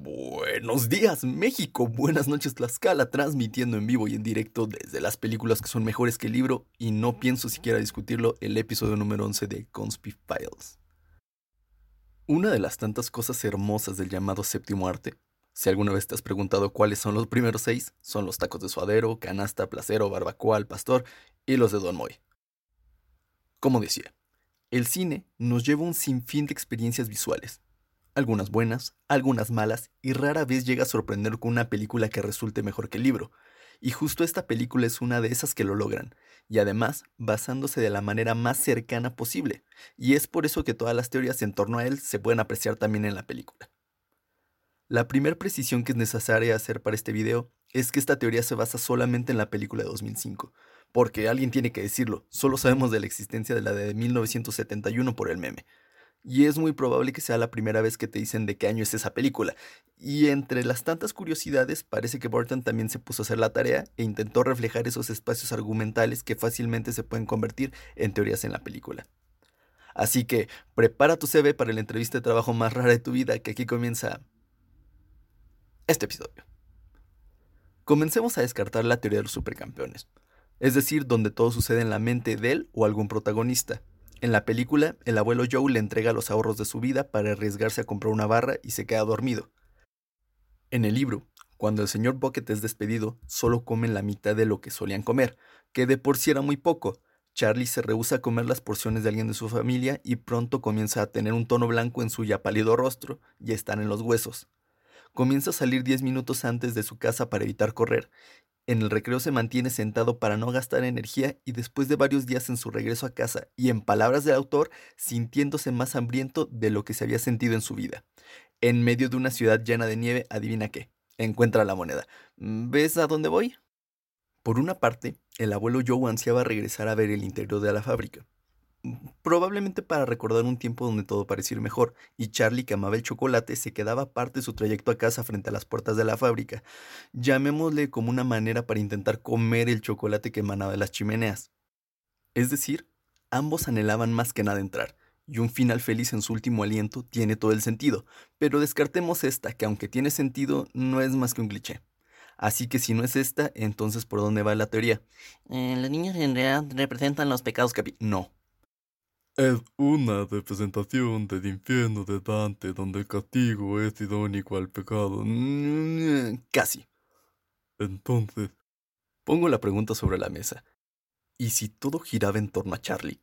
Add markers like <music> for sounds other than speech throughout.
Buenos días México, buenas noches Tlaxcala, transmitiendo en vivo y en directo desde las películas que son mejores que el libro y no pienso siquiera discutirlo, el episodio número 11 de Conspi Files. Una de las tantas cosas hermosas del llamado séptimo arte, si alguna vez te has preguntado cuáles son los primeros seis, son los tacos de suadero, canasta, placero, barbacoa al pastor y los de Don Moy. Como decía, el cine nos lleva un sinfín de experiencias visuales, algunas buenas, algunas malas, y rara vez llega a sorprender con una película que resulte mejor que el libro. Y justo esta película es una de esas que lo logran, y además basándose de la manera más cercana posible, y es por eso que todas las teorías en torno a él se pueden apreciar también en la película. La primera precisión que es necesaria hacer para este video es que esta teoría se basa solamente en la película de 2005, porque alguien tiene que decirlo, solo sabemos de la existencia de la de 1971 por el meme, y es muy probable que sea la primera vez que te dicen de qué año es esa película. Y entre las tantas curiosidades, parece que Burton también se puso a hacer la tarea e intentó reflejar esos espacios argumentales que fácilmente se pueden convertir en teorías en la película. Así que prepara tu CV para la entrevista de trabajo más rara de tu vida, que aquí comienza este episodio. Comencemos a descartar la teoría de los supercampeones, es decir, donde todo sucede en la mente de él o algún protagonista. En la película, el abuelo Joe le entrega los ahorros de su vida para arriesgarse a comprar una barra y se queda dormido. En el libro, cuando el señor Bucket es despedido, solo comen la mitad de lo que solían comer, que de por sí era muy poco. Charlie se rehúsa a comer las porciones de alguien de su familia y pronto comienza a tener un tono blanco en su ya pálido rostro y están en los huesos. Comienza a salir diez minutos antes de su casa para evitar correr, en el recreo se mantiene sentado para no gastar energía y después de varios días en su regreso a casa y en palabras del autor, sintiéndose más hambriento de lo que se había sentido en su vida. En medio de una ciudad llena de nieve, adivina qué, encuentra la moneda. ¿Ves a dónde voy? Por una parte, el abuelo Joe ansiaba regresar a ver el interior de la fábrica probablemente para recordar un tiempo donde todo parecía ir mejor, y Charlie, que amaba el chocolate, se quedaba parte de su trayecto a casa frente a las puertas de la fábrica, llamémosle como una manera para intentar comer el chocolate que emanaba de las chimeneas. Es decir, ambos anhelaban más que nada entrar, y un final feliz en su último aliento tiene todo el sentido, pero descartemos esta, que aunque tiene sentido, no es más que un cliché. Así que si no es esta, entonces ¿por dónde va la teoría? Eh, los niños en realidad representan los pecados capi... No, es una representación del infierno de Dante donde el castigo es idónico al pecado. Casi. Entonces. Pongo la pregunta sobre la mesa. ¿Y si todo giraba en torno a Charlie?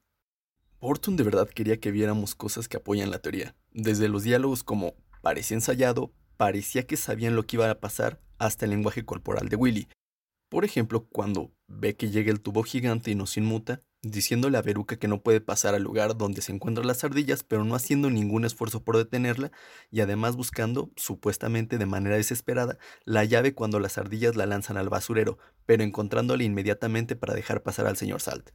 Orton de verdad quería que viéramos cosas que apoyan la teoría. Desde los diálogos como parecía ensayado, parecía que sabían lo que iba a pasar, hasta el lenguaje corporal de Willy. Por ejemplo, cuando ve que llega el tubo gigante y nos inmuta, diciéndole a Veruca que no puede pasar al lugar donde se encuentran las ardillas, pero no haciendo ningún esfuerzo por detenerla, y además buscando, supuestamente de manera desesperada, la llave cuando las ardillas la lanzan al basurero, pero encontrándola inmediatamente para dejar pasar al señor Salt.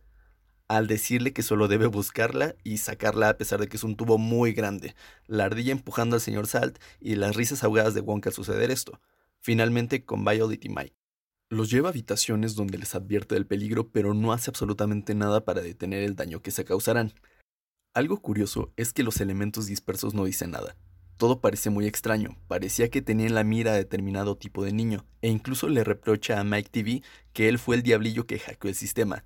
Al decirle que solo debe buscarla y sacarla a pesar de que es un tubo muy grande, la ardilla empujando al señor Salt y las risas ahogadas de Wonka al suceder esto. Finalmente con Violet y Mike. Los lleva a habitaciones donde les advierte del peligro, pero no hace absolutamente nada para detener el daño que se causarán. Algo curioso es que los elementos dispersos no dicen nada. Todo parece muy extraño, parecía que tenía en la mira a determinado tipo de niño, e incluso le reprocha a Mike TV que él fue el diablillo que hackeó el sistema.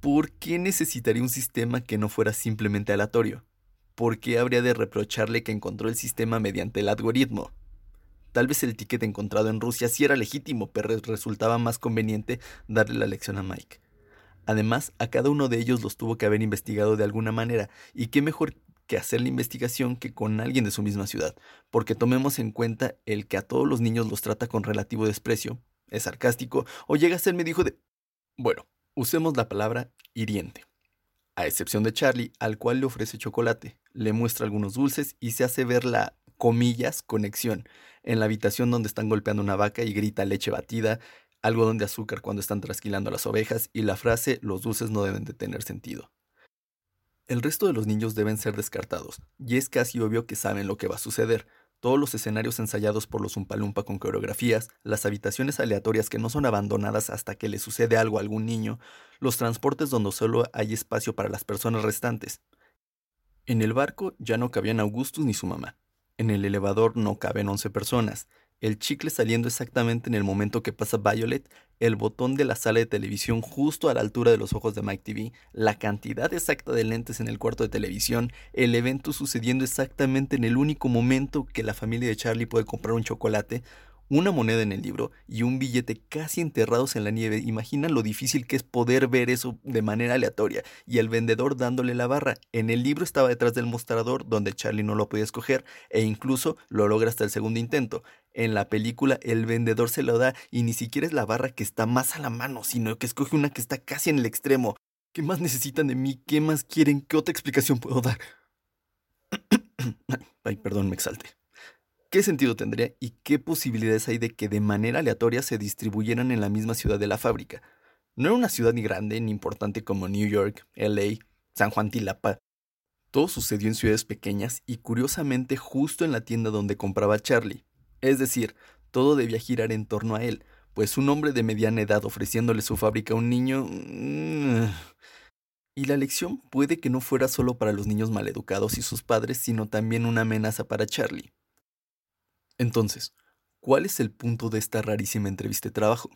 ¿Por qué necesitaría un sistema que no fuera simplemente aleatorio? ¿Por qué habría de reprocharle que encontró el sistema mediante el algoritmo? Tal vez el ticket encontrado en Rusia sí era legítimo, pero resultaba más conveniente darle la lección a Mike. Además, a cada uno de ellos los tuvo que haber investigado de alguna manera, y qué mejor que hacer la investigación que con alguien de su misma ciudad, porque tomemos en cuenta el que a todos los niños los trata con relativo desprecio, es sarcástico o llega a ser medio hijo de... Bueno, usemos la palabra hiriente. A excepción de Charlie, al cual le ofrece chocolate, le muestra algunos dulces y se hace ver la comillas, conexión, en la habitación donde están golpeando una vaca y grita leche batida, algodón de azúcar cuando están trasquilando las ovejas y la frase los dulces no deben de tener sentido. El resto de los niños deben ser descartados, y es casi obvio que saben lo que va a suceder. Todos los escenarios ensayados por los Umpalumpa con coreografías, las habitaciones aleatorias que no son abandonadas hasta que le sucede algo a algún niño, los transportes donde solo hay espacio para las personas restantes. En el barco ya no cabían Augustus ni su mamá. En el elevador no caben 11 personas, el chicle saliendo exactamente en el momento que pasa Violet, el botón de la sala de televisión justo a la altura de los ojos de Mike TV, la cantidad exacta de lentes en el cuarto de televisión, el evento sucediendo exactamente en el único momento que la familia de Charlie puede comprar un chocolate, una moneda en el libro y un billete casi enterrados en la nieve. Imaginan lo difícil que es poder ver eso de manera aleatoria. Y el vendedor dándole la barra. En el libro estaba detrás del mostrador donde Charlie no lo podía escoger e incluso lo logra hasta el segundo intento. En la película el vendedor se lo da y ni siquiera es la barra que está más a la mano, sino que escoge una que está casi en el extremo. ¿Qué más necesitan de mí? ¿Qué más quieren? ¿Qué otra explicación puedo dar? <clears throat> Ay, perdón, me exalte. ¿Qué sentido tendría y qué posibilidades hay de que de manera aleatoria se distribuyeran en la misma ciudad de la fábrica? No era una ciudad ni grande ni importante como New York, LA, San Juan Tilapa. Todo sucedió en ciudades pequeñas y curiosamente justo en la tienda donde compraba Charlie. Es decir, todo debía girar en torno a él, pues un hombre de mediana edad ofreciéndole su fábrica a un niño... Mm, y la lección puede que no fuera solo para los niños maleducados y sus padres, sino también una amenaza para Charlie. Entonces, ¿cuál es el punto de esta rarísima entrevista de trabajo?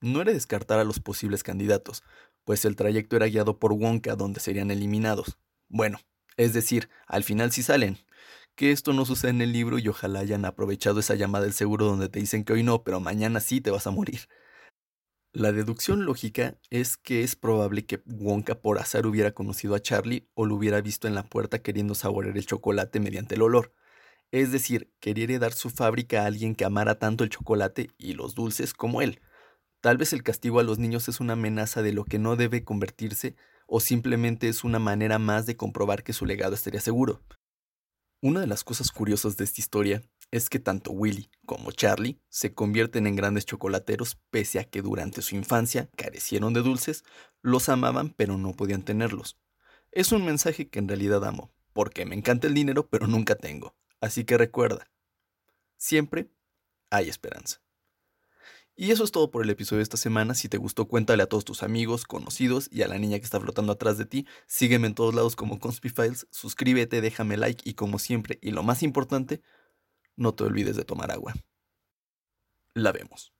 No era descartar a los posibles candidatos, pues el trayecto era guiado por Wonka donde serían eliminados. Bueno, es decir, al final sí salen. Que esto no sucede en el libro y ojalá hayan aprovechado esa llamada del seguro donde te dicen que hoy no, pero mañana sí te vas a morir. La deducción lógica es que es probable que Wonka por azar hubiera conocido a Charlie o lo hubiera visto en la puerta queriendo saborear el chocolate mediante el olor. Es decir, quería heredar su fábrica a alguien que amara tanto el chocolate y los dulces como él. Tal vez el castigo a los niños es una amenaza de lo que no debe convertirse o simplemente es una manera más de comprobar que su legado estaría seguro. Una de las cosas curiosas de esta historia es que tanto Willy como Charlie se convierten en grandes chocolateros pese a que durante su infancia carecieron de dulces, los amaban pero no podían tenerlos. Es un mensaje que en realidad amo, porque me encanta el dinero pero nunca tengo. Así que recuerda, siempre hay esperanza. Y eso es todo por el episodio de esta semana. Si te gustó, cuéntale a todos tus amigos, conocidos y a la niña que está flotando atrás de ti. Sígueme en todos lados como Conspifiles, suscríbete, déjame like y como siempre, y lo más importante, no te olvides de tomar agua. La vemos.